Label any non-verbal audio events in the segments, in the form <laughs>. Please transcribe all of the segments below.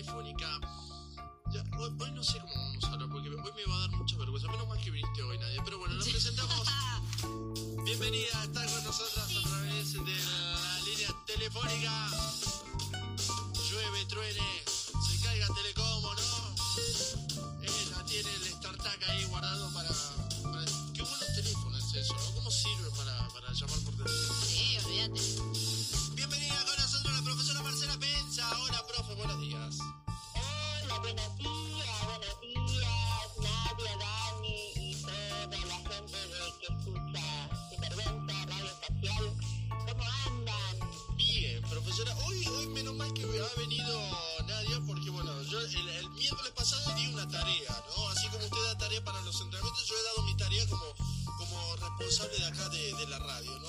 telefónica. Ya, hoy, hoy no sé cómo vamos a hablar, porque hoy me va a dar mucha vergüenza. Menos mal que viniste hoy, nadie. Pero bueno, la presentamos. <laughs> Bienvenida, está con nosotras a través de la línea telefónica. Llueve, truene, se caiga Telecom o no. Ella tiene el StarTac ahí guardado para, para- Qué buenos teléfonos es eso, ¿no? ¿Cómo sirve para, para llamar por teléfono? Sí, olvídate. Responsable de acá de, de la radio, ¿no?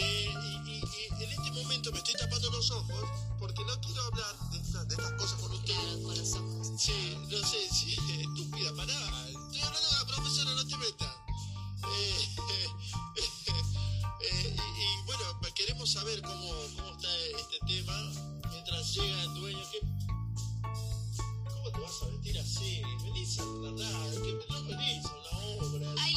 Eh, y, y- y en este momento me estoy tapando los ojos porque no quiero hablar de, esta- de estas cosas con usted. Claro, con los ojos. Sí, no sé, sí, <laughs> estúpida, pará. Estoy hablando con la profesora, no te metas. Eh, <laughs> eh, y, y, bueno, pues queremos saber cómo, cómo está este tema mientras llega el dueño. ¿Qué? ¿Cómo te vas a vestir así? Venís a tratar, que no venís a una obra. Ay,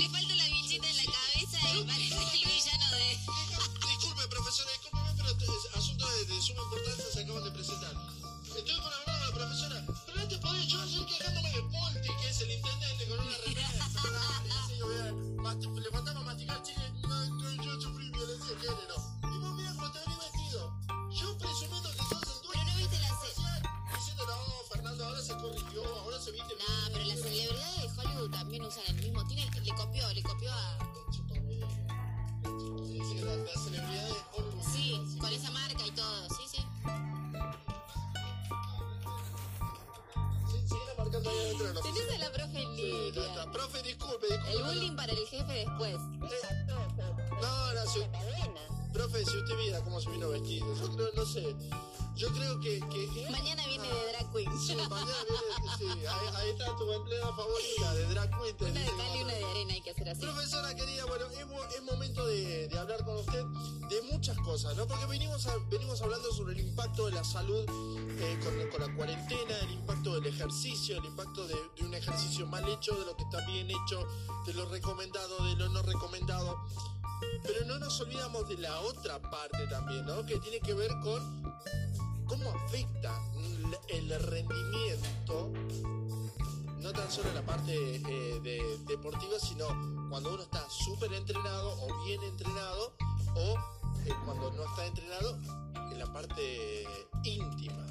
le copió, le copió a. Sí, con esa marca y todo. Sí, sí. Tenés a la profe en línea. Profe, disculpe, disculpe. El bullying para el jefe después. Eh, No, no, cadena. profe, si usted viera cómo se vino vestido, yo creo, no sé, yo creo que... que Mañana viene de Drag Queen. Sí, mañana viene, sí, ahí, ahí está tu empleada favorita de Drag Queen. Una de cal y una de arena hay que hacer así. Profesora querida, bueno, es, es momento de, de hablar con usted de muchas cosas, ¿no? Porque venimos, a- venimos hablando sobre el impacto de la salud eh, con, con la cuarentena, el impacto del ejercicio, el impacto de, de un ejercicio mal hecho, de lo que está bien hecho, de lo recomendado, de lo no recomendado. Pero no nos olvidamos de la otra parte también, ¿no? Que tiene que ver con cómo afecta el rendimiento no tan solo en la parte eh, de- deportiva, sino cuando uno está súper entrenado o bien entrenado, o eh, cuando no está entrenado en la parte íntima.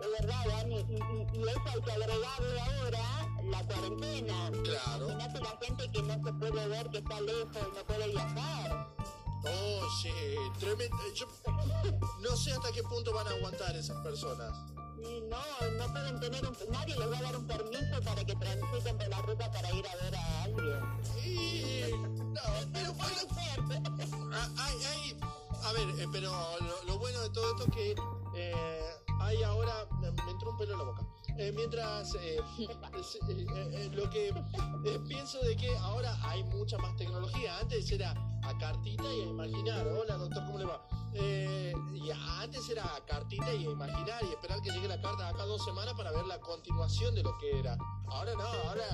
De verdad, Dani. Y, y, y eso hay que agregarle ahora la cuarentena. Claro. Imagínate la gente que no se puede ver, que está lejos no puede viajar. Oye, tremendo. Yo no sé hasta qué punto van a aguantar esas personas. No, no pueden tener un... Nadie les va a dar un permiso para que transiten por la ruta para ir a ver a alguien. Y, no, pero bueno, Ah, hay, hay- a ver, eh, pero lo, lo bueno de todo esto es que eh, ahora, me entró un pelo en la boca. Eh, mientras eh, <laughs> eh, eh, lo que pienso de que ahora hay mucha más tecnología. Antes era a cartita y a imaginar. Hola doctor, ¿cómo le va? Eh, y antes era cartita y imaginar y esperar que llegue la carta acá dos semanas para ver la continuación de lo que era. Ahora no, ahora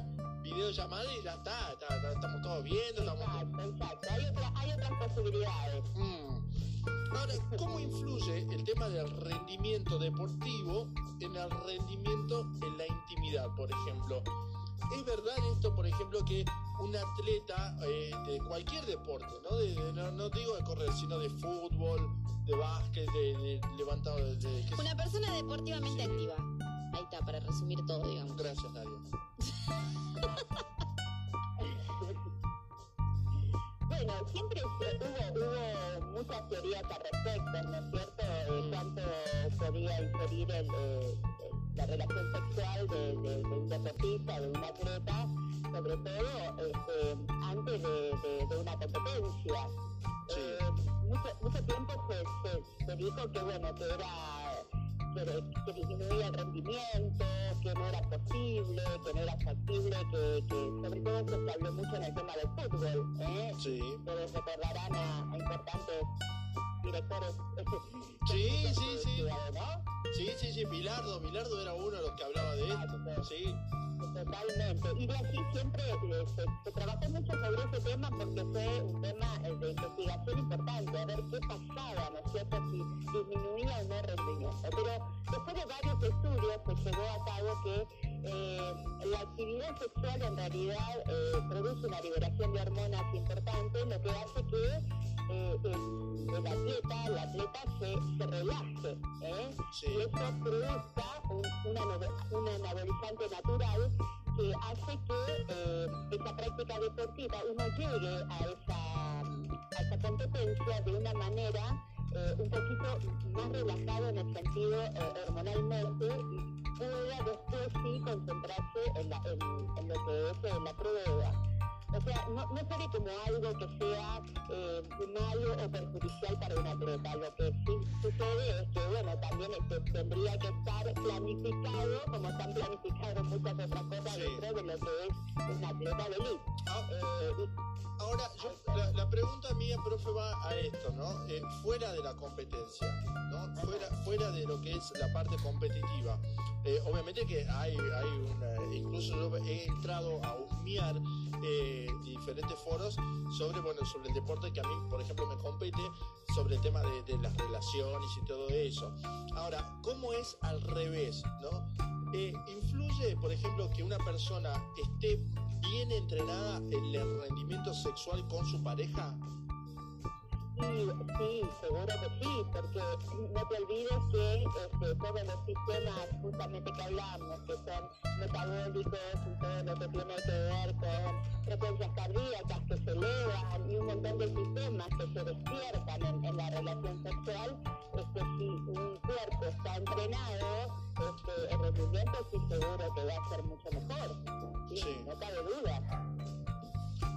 videollamada y ya está, está- está- estamos todos viendo, estamos Exacto, exacto. Hay, otra- hay otras posibilidades. Mm. Ahora, ¿cómo influye el tema del rendimiento deportivo en el rendimiento en la intimidad, por ejemplo? ¿Es verdad esto, por ejemplo, que un atleta eh, de cualquier deporte, ¿no? De- de- no, no digo de correr, sino de fútbol, de básquet, de, de levantado de... Una persona deportivamente activa. Ahí está, para resumir todo, digamos. Gracias, Nadia. <laughs> Bueno, siempre hubo, hubo muchas teorías al respecto, ¿no es cierto? De cuánto podía inferir el, eh, la relación sexual de, de- de un deportista, de un atleta, sobre todo este, antes de, una competencia. Sí. Eh, mucho, mucho tiempo se, se, se dijo que, bueno, que era que, que disminuía el rendimiento, que no era posible, que no era factible, que, que sobre todo se habló mucho en el tema del fútbol, ¿eh? Sí. Ustedes recordarán a, a importantes directores. Sí, <laughs> sí, sí. ¿no? Sí, sí, sí, Bilardo, Bilardo era uno de los que hablaba de esto. Sí. Totalmente. Y de aquí siempre eh, se, trabajó mucho sobre ese tema porque fue un tema eh, de investigación importante, a ver qué pasaba, ¿no es cierto?, si disminuía o no rendimiento. Pero después de varios estudios se llegó a cabo que eh, la actividad sexual en realidad eh, produce una liberación de hormonas importante, lo que hace que eh, el, el, atleta, la atleta se, se relaje ¿eh? Sí. y eso produzca un, una, un anabolizante natural que hace que eh, esa práctica deportiva uno llegue a esa, a esa competencia de una manera eh, un poquito más relajado en el sentido eh, hormonalmente y pueda después sí concentrarse en, la, en, en lo que es eh, la prueba. O sea, no, no se ve como algo que sea eh, malo o perjudicial para un atleta. Lo que sí sucede es que, bueno, también este, tendría que estar planificado, como están planificadas muchas otras cosas Sí. dentro de lo que es un atleta de elite. Eh, y- Ahora, yo, la, la pregunta mía, profe, va a esto, ¿no? Eh, fuera de la competencia, ¿no? Fuera, fuera de lo que es la parte competitiva. Eh, obviamente que hay, hay una, incluso yo he entrado a husmear eh, diferentes foros sobre, bueno, sobre el deporte que a mí, por ejemplo, me compete, sobre el tema de, de las relaciones y todo eso. Ahora, ¿cómo es al revés, no? Eh, ¿Influye, por ejemplo, que una persona esté bien entrenada en el rendimiento sexual con su pareja? Sí, sí, seguro que sí, porque no te olvides que este, todos los sistemas justamente que hablamos, que son metabólicos y todo lo que tiene que ver con frecuencias cardíacas que se elevan y un montón de sistemas que se despiertan en, en la relación sexual, este, si un cuerpo está entrenado, este, el rendimiento sí seguro que va a ser mucho mejor. Sí, Sí. no cabe duda.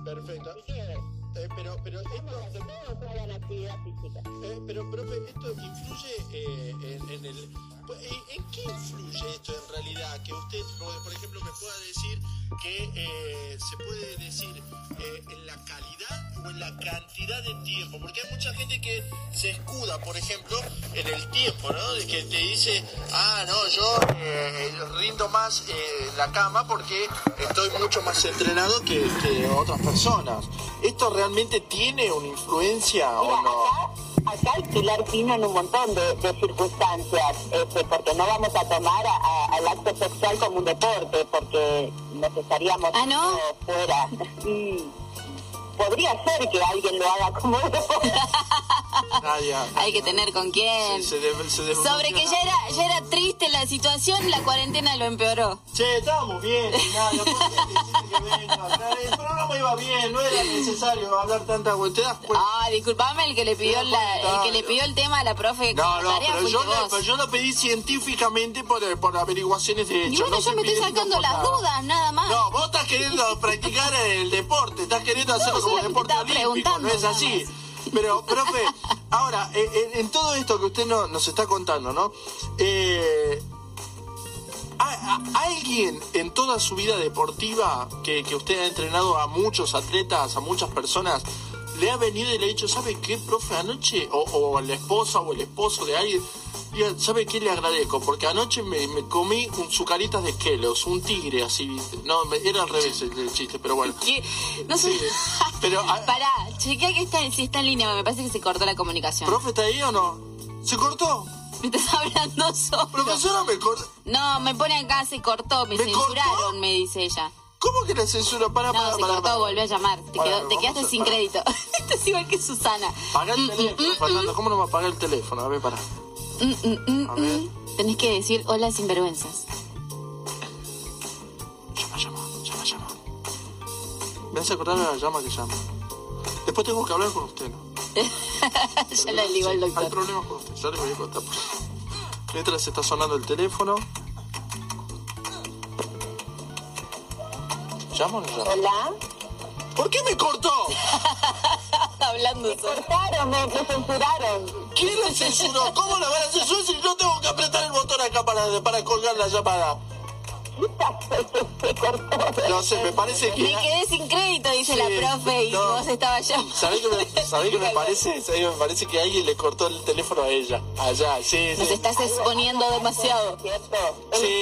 Perfecto. Eh, pero, pero esto, a que todos hagan actividad física. eh, pero, profe, esto influye eh, en, en el. ¿En, en qué influye esto en realidad? Que usted, por ejemplo, me pueda decir que eh, se puede decir eh, en la calidad o en la cantidad de tiempo, porque hay mucha gente que se escuda, por ejemplo, en el tiempo, ¿no? De que te dice, ah, no, yo eh, rindo más eh, en la cama porque estoy mucho más entrenado que, que otras personas. ¿Esto realmente tiene una influencia o no? Acá, pilar fino en un montón de, de circunstancias, este, porque no vamos a tomar al acto sexual como un deporte, porque nos estaríamos Ah, fuera. Y <laughs> podría ser que alguien lo haga como un deporte. <laughs> Hay que tener con quién. Se, se debe- se debe- Sobre que ya era, ya era triste la situación, la cuarentena lo empeoró. Che, estábamos bien, Nadia, ¿por qué dijiste que venga? El programa iba bien, no era necesario hablar tanta. ¿Te das cuenta? Ah, disculpame el que le pidió la, el que le pidió el tema a la profe No, no, tarea pero yo, lo, vos. pero yo lo pedí científicamente por, eh, por averiguaciones de Y hecho. bueno, no yo me estoy sacando las dudas, nada más. No, vos estás queriendo <laughs> practicar el deporte, estás queriendo hacerlo yo como deporte olímpico, no es así. Pero, profe, ahora, eh, en, en todo esto que usted no- nos está contando, ¿no? Eh, ¿a- a- ¿Alguien en toda su vida deportiva que, que usted ha entrenado a muchos atletas, a muchas personas, le ha venido y le ha dicho, ¿sabe qué, profe, anoche? O, o la esposa o el esposo de alguien, ¿sabe qué le agradezco? Porque anoche me, me comí un sucaritas de Kelos, un tigre así, ¿viste? No, me- era al revés el, el chiste, pero bueno. ¿Qué? No sé. Sí, pero, ah, <laughs> Pará, chequea que está, si está en línea, me parece que se cortó la comunicación. ¿Profe está ahí o no? ¿Se cortó? ¿Me estás <laughs> hablando solo? Profesora, me cortó. No, me pone acá, se cortó, me, ¿Me censuraron, cortó? me dice ella. ¿Cómo que la censura? Para, No, para, se para, cortó, para. volvió a llamar. Te, Bueno, quedó- te vamos quedaste a- sin crédito. <laughs> Esto es igual que Susana. Paga el Mm, teléfono, mm, mm, Fernando. ¿Cómo no va a pagar el teléfono? A ver, para. mm, mm, mm, A ver. mm. Tenés que decir hola sinvergüenzas. Llama, llama, llama, llama. Me hace acordar a la llama que llama. Después tengo que hablar con usted, ¿no? <laughs> ya lo ligó el Sí, Hay doctor. problemas con usted, ya le voy a contar. Mientras está sonando el teléfono. ¿Llamo llamo? Hola. ¿Por qué me cortó? <laughs> Hablando solo. Cortaron, me, me censuraron. ¿Quién la censuró? ¿Cómo la van a censurar si yo tengo que apretar el botón acá para, para colgar la llamada? No sé, me parece que... Me quedé sin crédito, dice Sí, la profe, y no. vos estabas llamando. ¿Sabés qué me, sabés qué me parece? ¿Sabés qué me parece que alguien le cortó el teléfono a ella? Allá, sí, Nos sí. estás exponiendo demasiado. ¿Cierto? El Sí.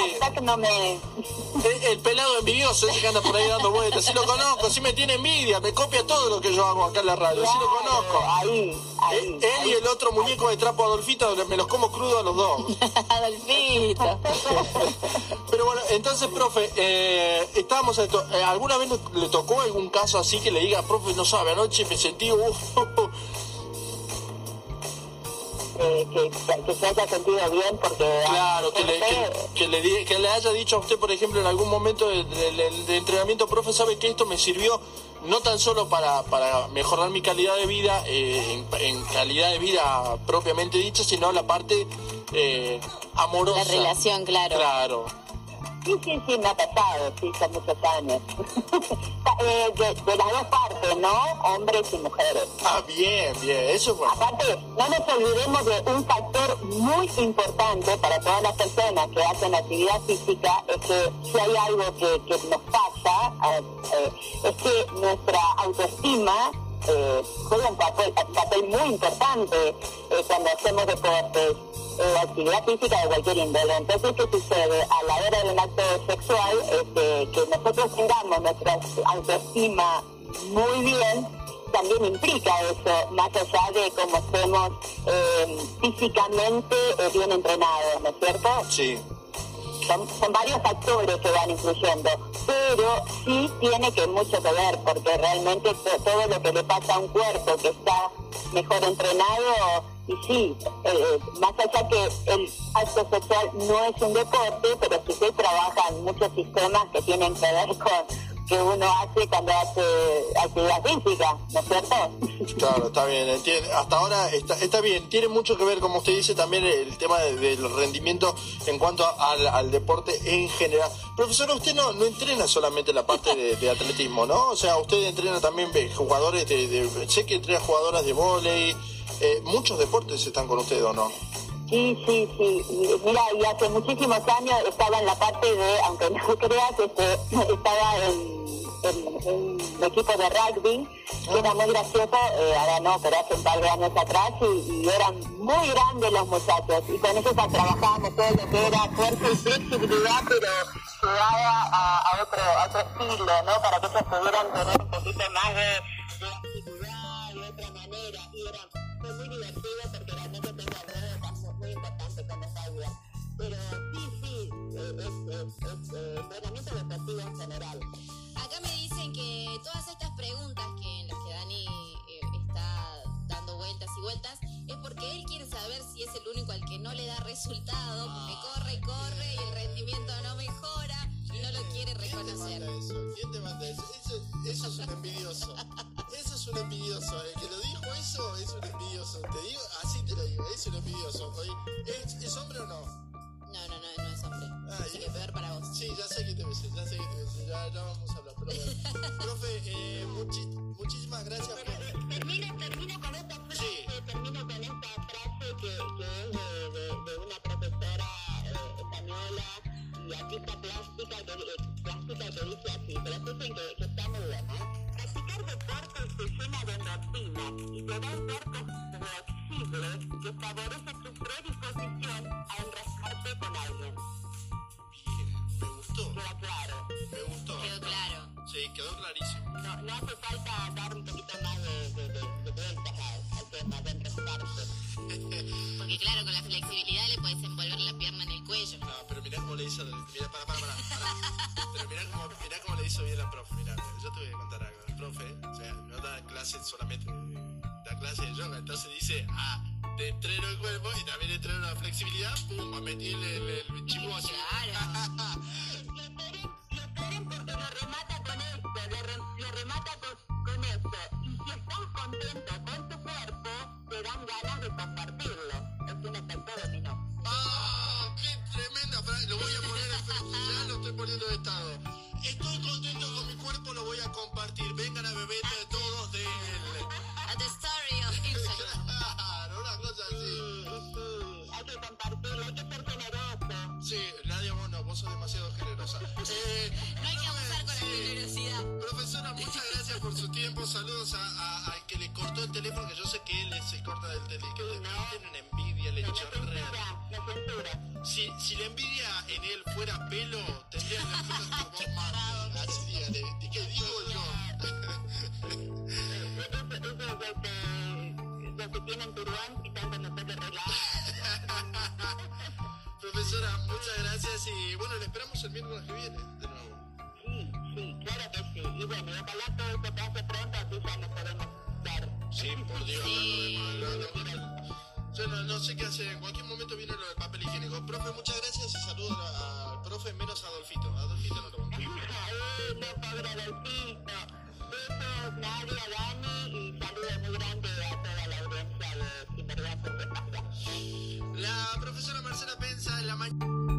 El, el pelado envidioso ese que anda por ahí dando vueltas. Sí lo conozco, sí me tiene envidia, me copia todo lo que yo hago acá en la radio, sí lo conozco. Ahí, ahí. Él, él y el otro muñeco de trapo Adolfito me los como crudo a los dos. Adolfito. Pero bueno, entonces, profe, eh, estábamos en esto. eh, ¿Alguna vez le, le tocó algún caso así que le diga, profe, no sabe, anoche me sentí, <laughs> eh, que, que se haya sentido bien porque... claro, que le, que, que le, di- que le haya dicho a usted, por ejemplo, en algún momento del del entrenamiento, profe, sabe que esto me sirvió no tan solo para, para mejorar mi calidad de vida, eh, en, en calidad de vida propiamente dicha, sino la parte eh, amorosa. La relación, claro. Claro. Sí, sí, sí, me ha pasado, sí, son muchos años. <laughs> Eh, de, de las dos partes, ¿no? Hombres y mujeres. Ah, bien, bien, eso es bueno. Aparte, no nos olvidemos de un factor muy importante para todas las personas que hacen actividad física, es que si hay algo que, que nos pasa, eh, eh, es que nuestra autoestima eh, juega un papel, papel muy importante eh, cuando hacemos deportes. eh, actividad física de cualquier índole. Entonces, ¿qué sucede? A la hora de un acto sexual, este, que nosotros tengamos nuestra autoestima muy bien, también implica eso, más allá de cómo estemos eh, físicamente eh, bien entrenados, ¿no es cierto? Sí. Son, son varios factores que van influyendo, pero sí tiene que mucho que ver, porque realmente to- todo lo que le pasa a un cuerpo que está mejor entrenado, y sí, eh, más allá que el acto sexual no es un deporte, pero sí que trabajan muchos sistemas que tienen que ver con que uno hace cuando hace actividad física, ¿no es cierto? Claro, está bien, entiende. Hasta ahora está, está bien. Tiene mucho que ver, como usted dice, también el tema de- del rendimiento en cuanto al, al deporte en general. Profesora, usted no, no entrena solamente la parte de, atletismo, ¿no? O sea, usted entrena también jugadores de, de- Sé que entrena jugadoras de vóley. eh, muchos deportes están con usted, ¿o no? Sí, sí, sí. Mira, y hace muchísimos años estaba en la parte de, aunque <laughs> no creas, este, estaba en, un equipo de rugby, que era muy gracioso, eh, ahora no, pero hace un par de años atrás, y, y eran muy grandes los muchachos, y con ellos trabajábamos todo lo que era fuerza y flexibilidad, pero llevada a, a otro, a otro estilo, ¿no? Para que ellos pudieran tener un poquito más de, de de otra manera, y era eh, entrenamiento deportivo en general. Acá me dicen que todas estas preguntas que en las que Dani eh, está dando vueltas y vueltas es porque él quiere saber si es el único al que no le da resultado, porque corre y corre y el rendimiento no mejora y no lo quiere ¿Quién te reconocer. manda eso? ¿Quién te manda eso? Eso, eso es un envidioso. Eso es un envidioso. El que lo dijo eso es un envidioso. Te digo, así te lo digo, es un envidioso. ¿Es, es hombre o no? No, no, no, no Ah, Así y- que peor para vos. Sí, ya sé que te besé, ya sé que te besé. Ya, ya vamos a hablar, pero bueno. <laughs> Profe, eh, muchi- muchísimas gracias por... Termino, termino con esta frase, Sí. termino con esta frase que, que es de, de, de una profesora eh, española y artista plástica que, eh, plástica que dice así, pero escuchen que, que está muy buena. Practicar deporte te llena de endorfina y te da un cuerpo flexible que favorece tu predisposición a enroscarte con alguien. Me gustó, Queda claro. me gustó. Quedó claro. Sí, quedó clarísimo. No, no hace falta dar un poquito más de, de, de, de vueltas al, tema de. <laughs> Porque claro, con la flexibilidad le puedes envolver la pierna en el cuello. No, pero mirá cómo le hizo, mirá, para, para, para, Pero mirá cómo, mirá cómo le hizo bien la profe, mirá, yo te voy a contar algo. El profe, o sea, no da clase solamente, da clase de yoga, entonces dice, ah, te entreno el cuerpo y también entreno la flexibilidad, pum, metí el, el, el chivo así. Claro. <laughs> tiempo saludos a- a- que le cortó el teléfono, que yo sé que él se corta del teléfono, una envidia, le chorrea. Si, si la envidia en él fuera pelo, tendría el pelo como Marley. Así dígale, ¿qué digo yo? Lo que, tienen turbán quitando el pelo arreglado. Profesora, muchas gracias y bueno, le esperamos el miércoles que viene, de nuevo y bueno, ojalá todo esto pase pronto, así ya nos podemos dar. Sí, por Dios. Sí. Yo no, no, sé qué hacer, en cualquier momento viene lo del papel higiénico. Profe, muchas gracias y saludos al profe, menos a Adolfito. Adolfito no lo banco. Ay, no, pobre Adolfito. Besos, Nadia, Dani y saludos muy grandes a toda la audiencia de Sin Vergüenza La profesora Marcela Pensa en la mañana...